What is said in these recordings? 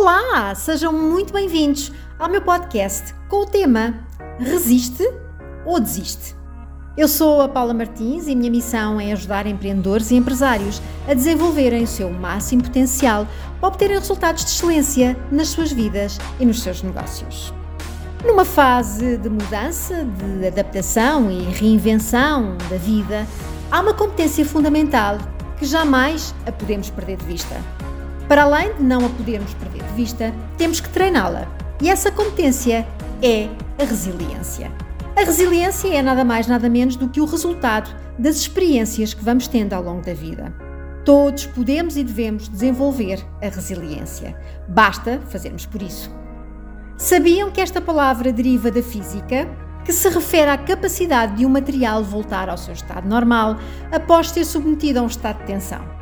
Olá, sejam muito bem-vindos ao meu podcast com o tema Resiste ou Desiste. Eu sou a Paula Martins e minha missão é ajudar empreendedores e empresários a desenvolverem o seu máximo potencial para obterem resultados de excelência nas suas vidas e nos seus negócios. Numa fase de mudança, de adaptação e reinvenção da vida, há uma competência fundamental que jamais a podemos perder de vista para além de não a podermos perder de vista, temos que treiná-la. E essa competência é a resiliência. A resiliência é nada mais, nada menos do que o resultado das experiências que vamos tendo ao longo da vida. Todos podemos e devemos desenvolver a resiliência. Basta fazermos por isso. Sabiam que esta palavra deriva da física, que se refere à capacidade de um material voltar ao seu estado normal após ser submetido a um estado de tensão?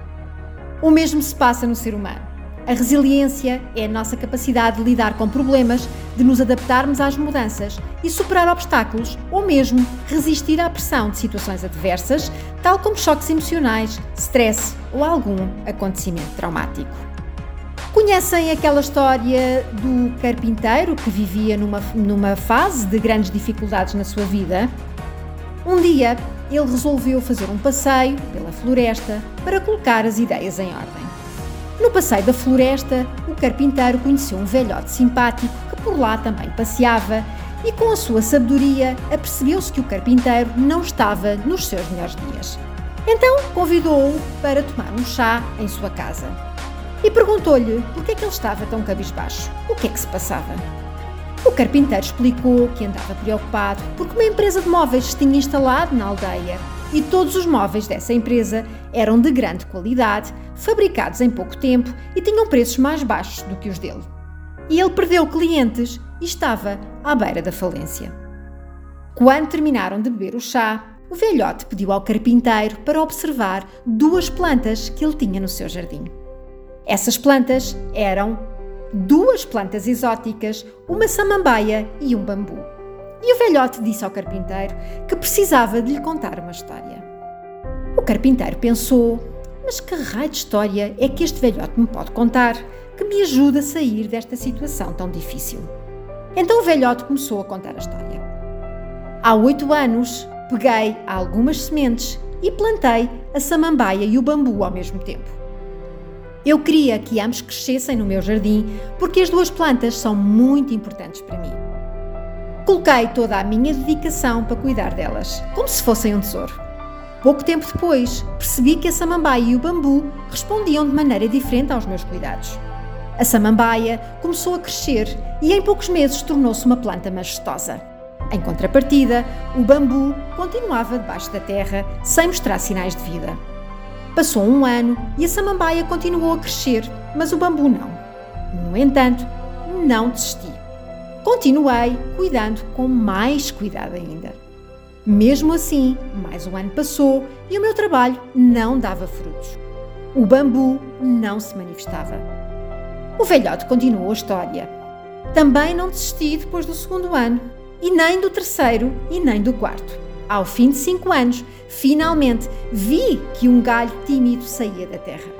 O mesmo se passa no ser humano. A resiliência é a nossa capacidade de lidar com problemas, de nos adaptarmos às mudanças e superar obstáculos ou mesmo resistir à pressão de situações adversas, tal como choques emocionais, stress ou algum acontecimento traumático. Conhecem aquela história do carpinteiro que vivia numa, numa fase de grandes dificuldades na sua vida? Um dia, ele resolveu fazer um passeio pela floresta para colocar as ideias em ordem. No passeio da floresta, o carpinteiro conheceu um velhote simpático que por lá também passeava e, com a sua sabedoria, apercebeu-se que o carpinteiro não estava nos seus melhores dias. Então convidou-o para tomar um chá em sua casa e perguntou-lhe por que é que ele estava tão cabisbaixo, o que é que se passava. O carpinteiro explicou que andava preocupado porque uma empresa de móveis se tinha instalado na aldeia e todos os móveis dessa empresa eram de grande qualidade, fabricados em pouco tempo e tinham preços mais baixos do que os dele. E ele perdeu clientes e estava à beira da falência. Quando terminaram de beber o chá, o velhote pediu ao carpinteiro para observar duas plantas que ele tinha no seu jardim. Essas plantas eram duas plantas exóticas, uma samambaia e um bambu. E o velhote disse ao carpinteiro que precisava de lhe contar uma história. O carpinteiro pensou: mas que raio de história é que este velhote me pode contar que me ajuda a sair desta situação tão difícil? Então o velhote começou a contar a história. Há oito anos, peguei algumas sementes e plantei a samambaia e o bambu ao mesmo tempo. Eu queria que ambos crescessem no meu jardim porque as duas plantas são muito importantes para mim. Coloquei toda a minha dedicação para cuidar delas, como se fossem um tesouro. Pouco tempo depois, percebi que a samambaia e o bambu respondiam de maneira diferente aos meus cuidados. A samambaia começou a crescer e em poucos meses tornou-se uma planta majestosa. Em contrapartida, o bambu continuava debaixo da terra sem mostrar sinais de vida. Passou um ano e a samambaia continuou a crescer, mas o bambu não. No entanto, não desisti. Continuei cuidando com mais cuidado ainda. Mesmo assim, mais um ano passou e o meu trabalho não dava frutos. O bambu não se manifestava. O velhote continuou a história. Também não desisti depois do segundo ano, e nem do terceiro e nem do quarto. Ao fim de cinco anos, finalmente vi que um galho tímido saía da terra.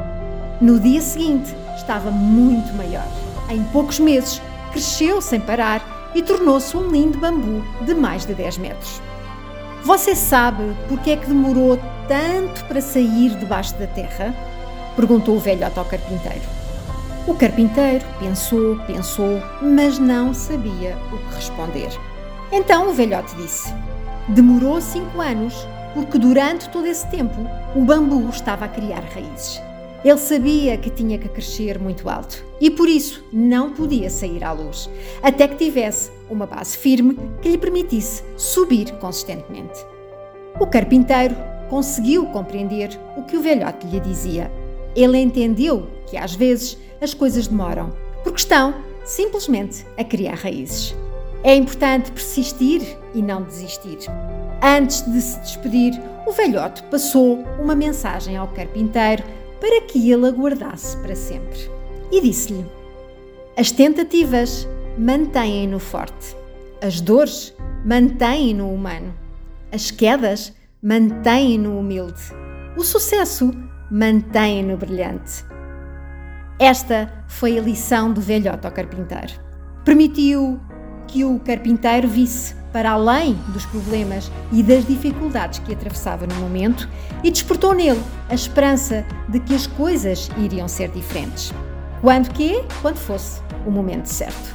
No dia seguinte, estava muito maior. Em poucos meses, cresceu sem parar e tornou-se um lindo bambu de mais de 10 metros. Você sabe por que é que demorou tanto para sair debaixo da terra? Perguntou o velhote ao carpinteiro. O carpinteiro pensou, pensou, mas não sabia o que responder. Então o velhote disse: Demorou cinco anos, porque durante todo esse tempo o bambu estava a criar raízes. Ele sabia que tinha que crescer muito alto e por isso não podia sair à luz, até que tivesse uma base firme que lhe permitisse subir consistentemente. O carpinteiro conseguiu compreender o que o velhote lhe dizia. Ele entendeu que às vezes as coisas demoram, porque estão simplesmente a criar raízes. É importante persistir e não desistir. Antes de se despedir, o velhote passou uma mensagem ao carpinteiro para que ele aguardasse para sempre. E disse-lhe: As tentativas mantêm-no forte, as dores mantêm-no humano, as quedas mantêm-no humilde, o sucesso mantém-no brilhante. Esta foi a lição do velhote ao carpinteiro. Permitiu que o carpinteiro visse para além dos problemas e das dificuldades que atravessava no momento e despertou nele a esperança de que as coisas iriam ser diferentes. Quando que? Quando fosse o momento certo.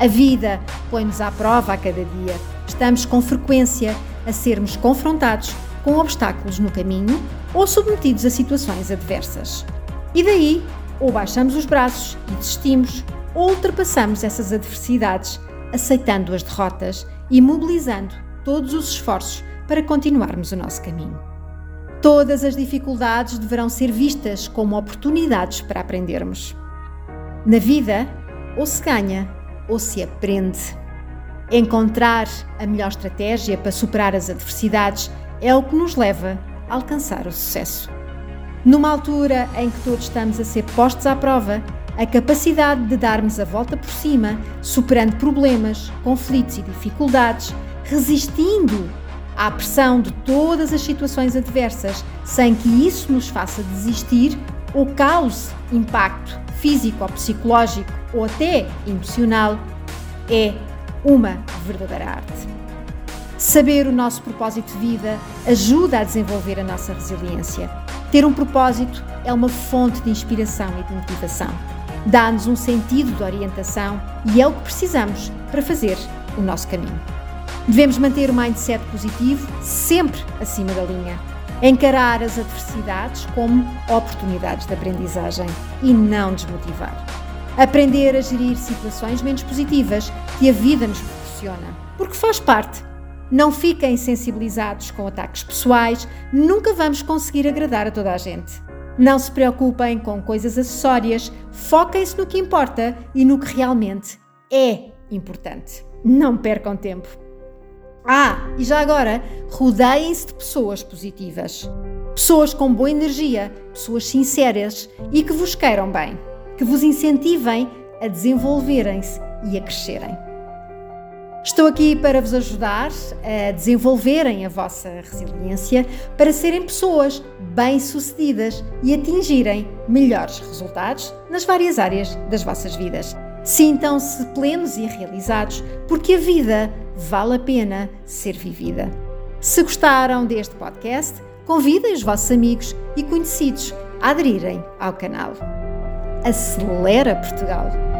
A vida põe-nos à prova a cada dia. Estamos com frequência a sermos confrontados com obstáculos no caminho ou submetidos a situações adversas. E daí, ou baixamos os braços e desistimos, ou ultrapassamos essas adversidades, aceitando as derrotas e mobilizando todos os esforços para continuarmos o nosso caminho. Todas as dificuldades deverão ser vistas como oportunidades para aprendermos. Na vida, ou se ganha ou se aprende. Encontrar a melhor estratégia para superar as adversidades é o que nos leva a alcançar o sucesso. Numa altura em que todos estamos a ser postos à prova, a capacidade de darmos a volta por cima, superando problemas, conflitos e dificuldades, resistindo à pressão de todas as situações adversas, sem que isso nos faça desistir ou cause impacto físico ou psicológico ou até emocional, é uma verdadeira arte. Saber o nosso propósito de vida ajuda a desenvolver a nossa resiliência. Ter um propósito é uma fonte de inspiração e de motivação. Dá-nos um sentido de orientação e é o que precisamos para fazer o nosso caminho. Devemos manter o mindset positivo sempre acima da linha. Encarar as adversidades como oportunidades de aprendizagem e não desmotivar. Aprender a gerir situações menos positivas que a vida nos proporciona, porque faz parte não fiquem sensibilizados com ataques pessoais, nunca vamos conseguir agradar a toda a gente. Não se preocupem com coisas acessórias, foquem-se no que importa e no que realmente é importante. Não percam tempo. Ah, e já agora, rodeiem-se de pessoas positivas. Pessoas com boa energia, pessoas sinceras e que vos queiram bem, que vos incentivem a desenvolverem-se e a crescerem. Estou aqui para vos ajudar a desenvolverem a vossa resiliência para serem pessoas bem-sucedidas e atingirem melhores resultados nas várias áreas das vossas vidas. Sintam-se plenos e realizados, porque a vida vale a pena ser vivida. Se gostaram deste podcast, convidem os vossos amigos e conhecidos a aderirem ao canal. Acelera Portugal!